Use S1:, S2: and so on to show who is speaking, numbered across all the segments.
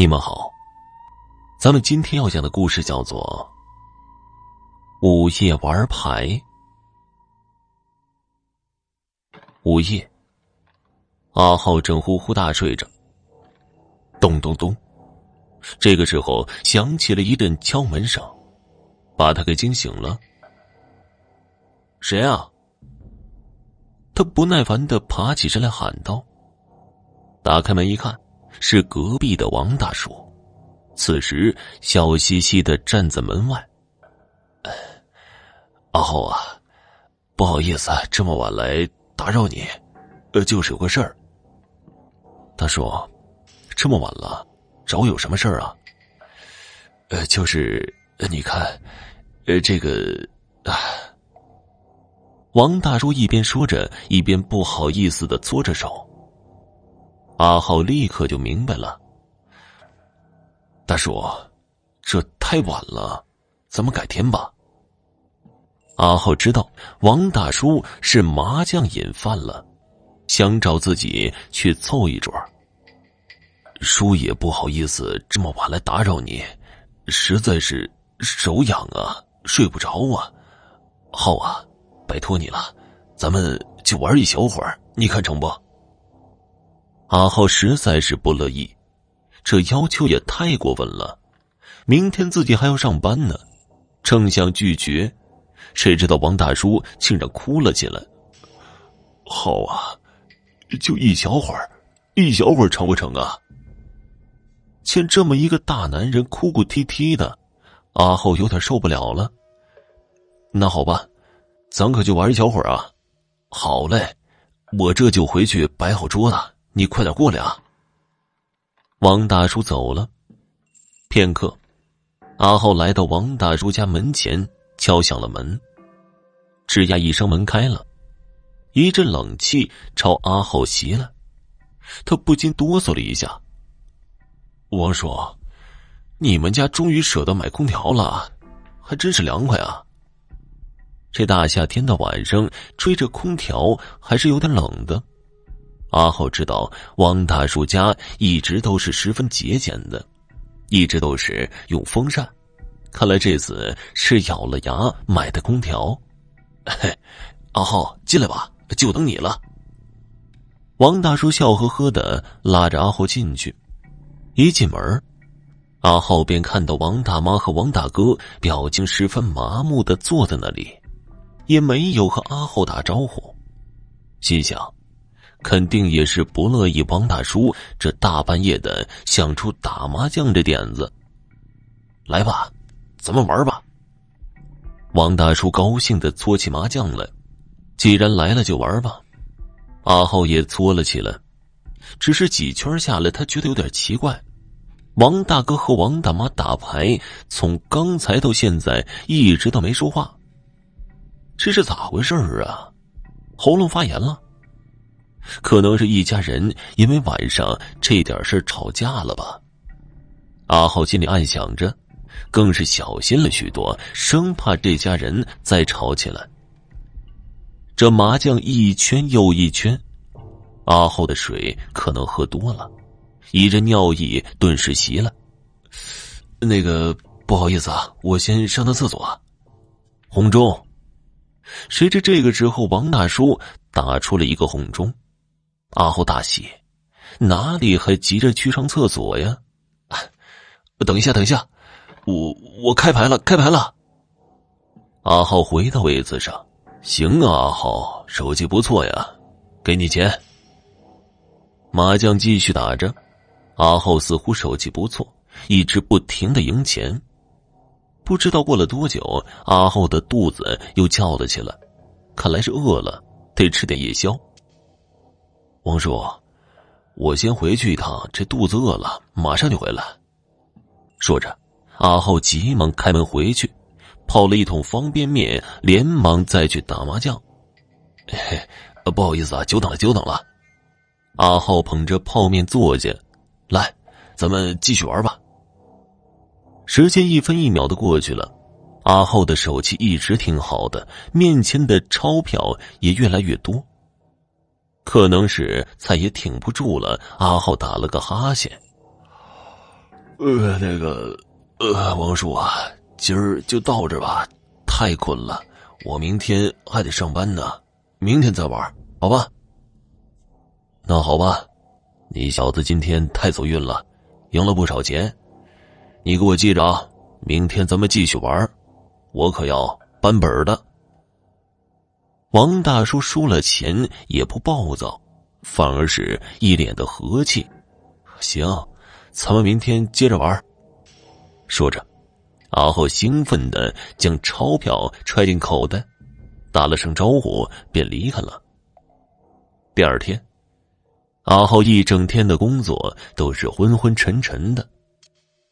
S1: 你们好，咱们今天要讲的故事叫做《午夜玩牌》。午夜，阿浩正呼呼大睡着。咚咚咚，这个时候响起了一阵敲门声，把他给惊醒了。谁啊？他不耐烦的爬起身来喊道：“打开门一看。”是隔壁的王大叔，此时笑嘻嘻的站在门外。阿浩啊，不好意思，啊这么晚来打扰你，呃，就是有个事儿。大叔，这么晚了，找我有什么事儿啊？呃，就是你看，呃，这个啊。王大叔一边说着，一边不好意思的搓着手。阿浩立刻就明白了，大叔，这太晚了，咱们改天吧。阿浩知道王大叔是麻将瘾犯了，想找自己去凑一桌。叔也不好意思这么晚来打扰你，实在是手痒啊，睡不着啊。浩啊，拜托你了，咱们就玩一小会儿，你看成不？阿浩实在是不乐意，这要求也太过分了。明天自己还要上班呢，正想拒绝，谁知道王大叔竟然哭了起来。好啊，就一小会儿，一小会儿成不成啊？见这么一个大男人哭哭啼啼的，阿浩有点受不了了。那好吧，咱可就玩一小会儿啊。好嘞，我这就回去摆好桌子。你快点过来啊！王大叔走了，片刻，阿浩来到王大叔家门前，敲响了门。吱呀一声，门开了，一阵冷气朝阿浩袭来，他不禁哆嗦了一下。王叔，你们家终于舍得买空调了，还真是凉快啊！这大夏天的晚上，吹着空调还是有点冷的。阿浩知道王大叔家一直都是十分节俭的，一直都是用风扇。看来这次是咬了牙买的空调。嘿，阿浩进来吧，就等你了。王大叔笑呵呵的拉着阿浩进去。一进门，阿浩便看到王大妈和王大哥表情十分麻木的坐在那里，也没有和阿浩打招呼，心想。肯定也是不乐意王大叔这大半夜的想出打麻将这点子。来吧，咱们玩吧。王大叔高兴的搓起麻将来。既然来了，就玩吧。阿浩也搓了起来，只是几圈下来，他觉得有点奇怪。王大哥和王大妈打牌，从刚才到现在一直都没说话，这是咋回事啊？喉咙发炎了？可能是一家人因为晚上这点事吵架了吧？阿浩心里暗想着，更是小心了许多，生怕这家人再吵起来。这麻将一圈又一圈，阿浩的水可能喝多了，一阵尿意顿时袭来。那个不好意思啊，我先上趟厕所。红钟。谁知这个时候，王大叔打出了一个红钟。阿浩大喜，哪里还急着去上厕所呀？等一下，等一下，我我开牌了，开牌了。阿浩回到位子上，行啊，阿浩手气不错呀，给你钱。麻将继续打着，阿浩似乎手气不错，一直不停的赢钱。不知道过了多久，阿浩的肚子又叫了起来，看来是饿了，得吃点夜宵。王叔，我先回去一趟，这肚子饿了，马上就回来。说着，阿浩急忙开门回去，泡了一桶方便面，连忙再去打麻将。嘿，不好意思啊，久等了，久等了。阿浩捧着泡面坐下，来，咱们继续玩吧。时间一分一秒的过去了，阿浩的手气一直挺好的，面前的钞票也越来越多。可能是再也挺不住了，阿浩打了个哈欠。呃，那个，呃，王叔啊，今儿就到这吧，太困了，我明天还得上班呢，明天再玩，好吧？那好吧，你小子今天太走运了，赢了不少钱，你给我记着啊，明天咱们继续玩，我可要扳本的。王大叔输了钱也不暴躁，反而是一脸的和气。行。咱们明天接着玩。说着，阿浩兴奋的将钞票揣进口袋，打了声招呼便离开了。第二天，阿浩一整天的工作都是昏昏沉沉的，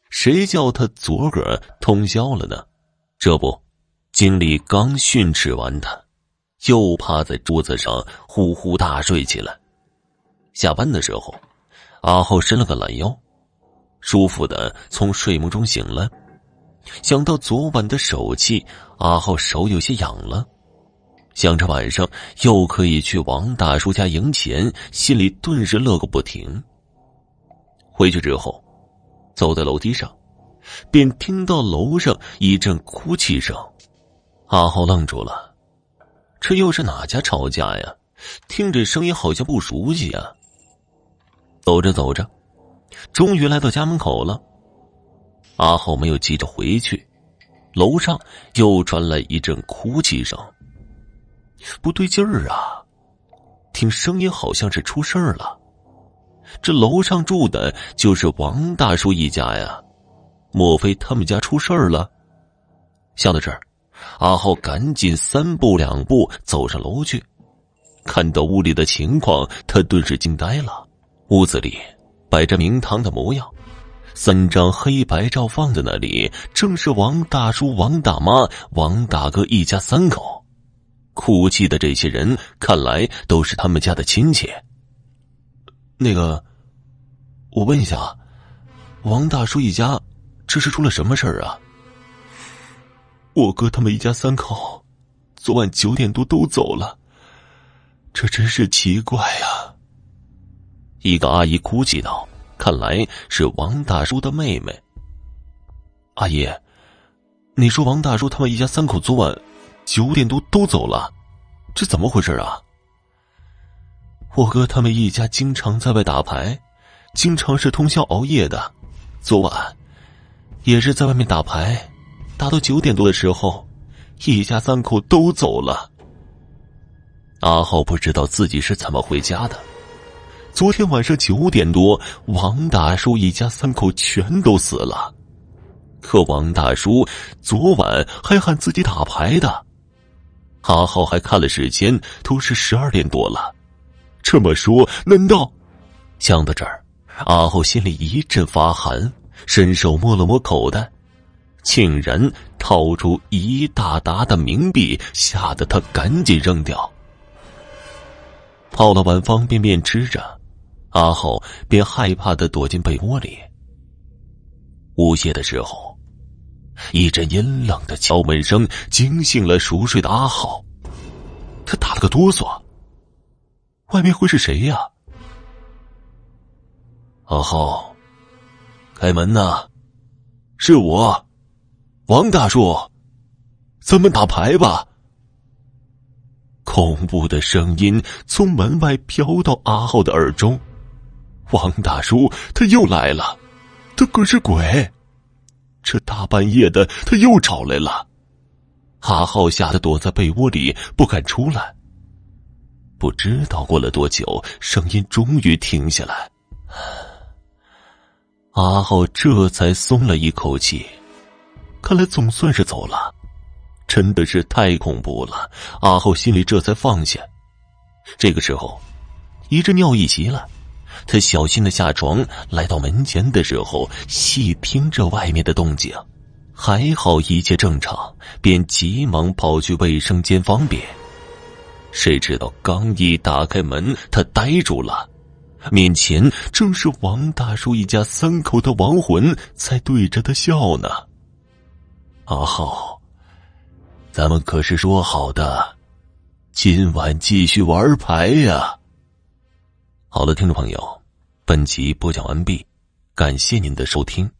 S1: 谁叫他昨个通宵了呢？这不，经理刚训斥完他，又趴在桌子上呼呼大睡起来。下班的时候，阿浩伸了个懒腰。舒服的从睡梦中醒了，想到昨晚的手气，阿浩手有些痒了。想着晚上又可以去王大叔家赢钱，心里顿时乐个不停。回去之后，走在楼梯上，便听到楼上一阵哭泣声。阿浩愣住了，这又是哪家吵架呀？听这声音好像不熟悉呀。走着走着。终于来到家门口了，阿浩没有急着回去，楼上又传来一阵哭泣声。不对劲儿啊，听声音好像是出事儿了。这楼上住的就是王大叔一家呀，莫非他们家出事儿了？想到这儿，阿浩赶紧三步两步走上楼去，看到屋里的情况，他顿时惊呆了。屋子里。摆着明堂的模样，三张黑白照放在那里，正是王大叔、王大妈、王大哥一家三口。哭泣的这些人，看来都是他们家的亲戚。那个，我问一下，王大叔一家，这是出了什么事儿啊？我哥他们一家三口，昨晚九点多都走了，这真是奇怪呀。一个阿姨哭泣道：“看来是王大叔的妹妹。阿姨，你说王大叔他们一家三口昨晚九点多都走了，这怎么回事啊？我哥他们一家经常在外打牌，经常是通宵熬夜的，昨晚也是在外面打牌，打到九点多的时候，一家三口都走了。阿浩不知道自己是怎么回家的。”昨天晚上九点多，王大叔一家三口全都死了。可王大叔昨晚还喊自己打牌的，阿浩还看了时间，都是十二点多了。这么说，难道？想到这儿，阿浩心里一阵发寒，伸手摸了摸口袋，竟然掏出一大沓的冥币，吓得他赶紧扔掉。泡了碗方便面吃着。阿浩便害怕的躲进被窝里。午夜的时候，一阵阴冷的敲门声惊醒了熟睡的阿浩，他打了个哆嗦。外面会是谁呀？阿浩，开门呐！是我，王大叔，咱们打牌吧。恐怖的声音从门外飘到阿浩的耳中。王大叔，他又来了，他可是鬼，这大半夜的他又找来了。阿浩吓得躲在被窝里不敢出来。不知道过了多久，声音终于停下来，阿浩这才松了一口气，看来总算是走了。真的是太恐怖了，阿浩心里这才放下。这个时候，一阵尿意袭来。他小心的下床，来到门前的时候，细听着外面的动静，还好一切正常，便急忙跑去卫生间方便。谁知道刚一打开门，他呆住了，面前正是王大叔一家三口的亡魂在对着他笑呢。阿浩，咱们可是说好的，今晚继续玩牌呀。好的，听众朋友。本集播讲完毕，感谢您的收听。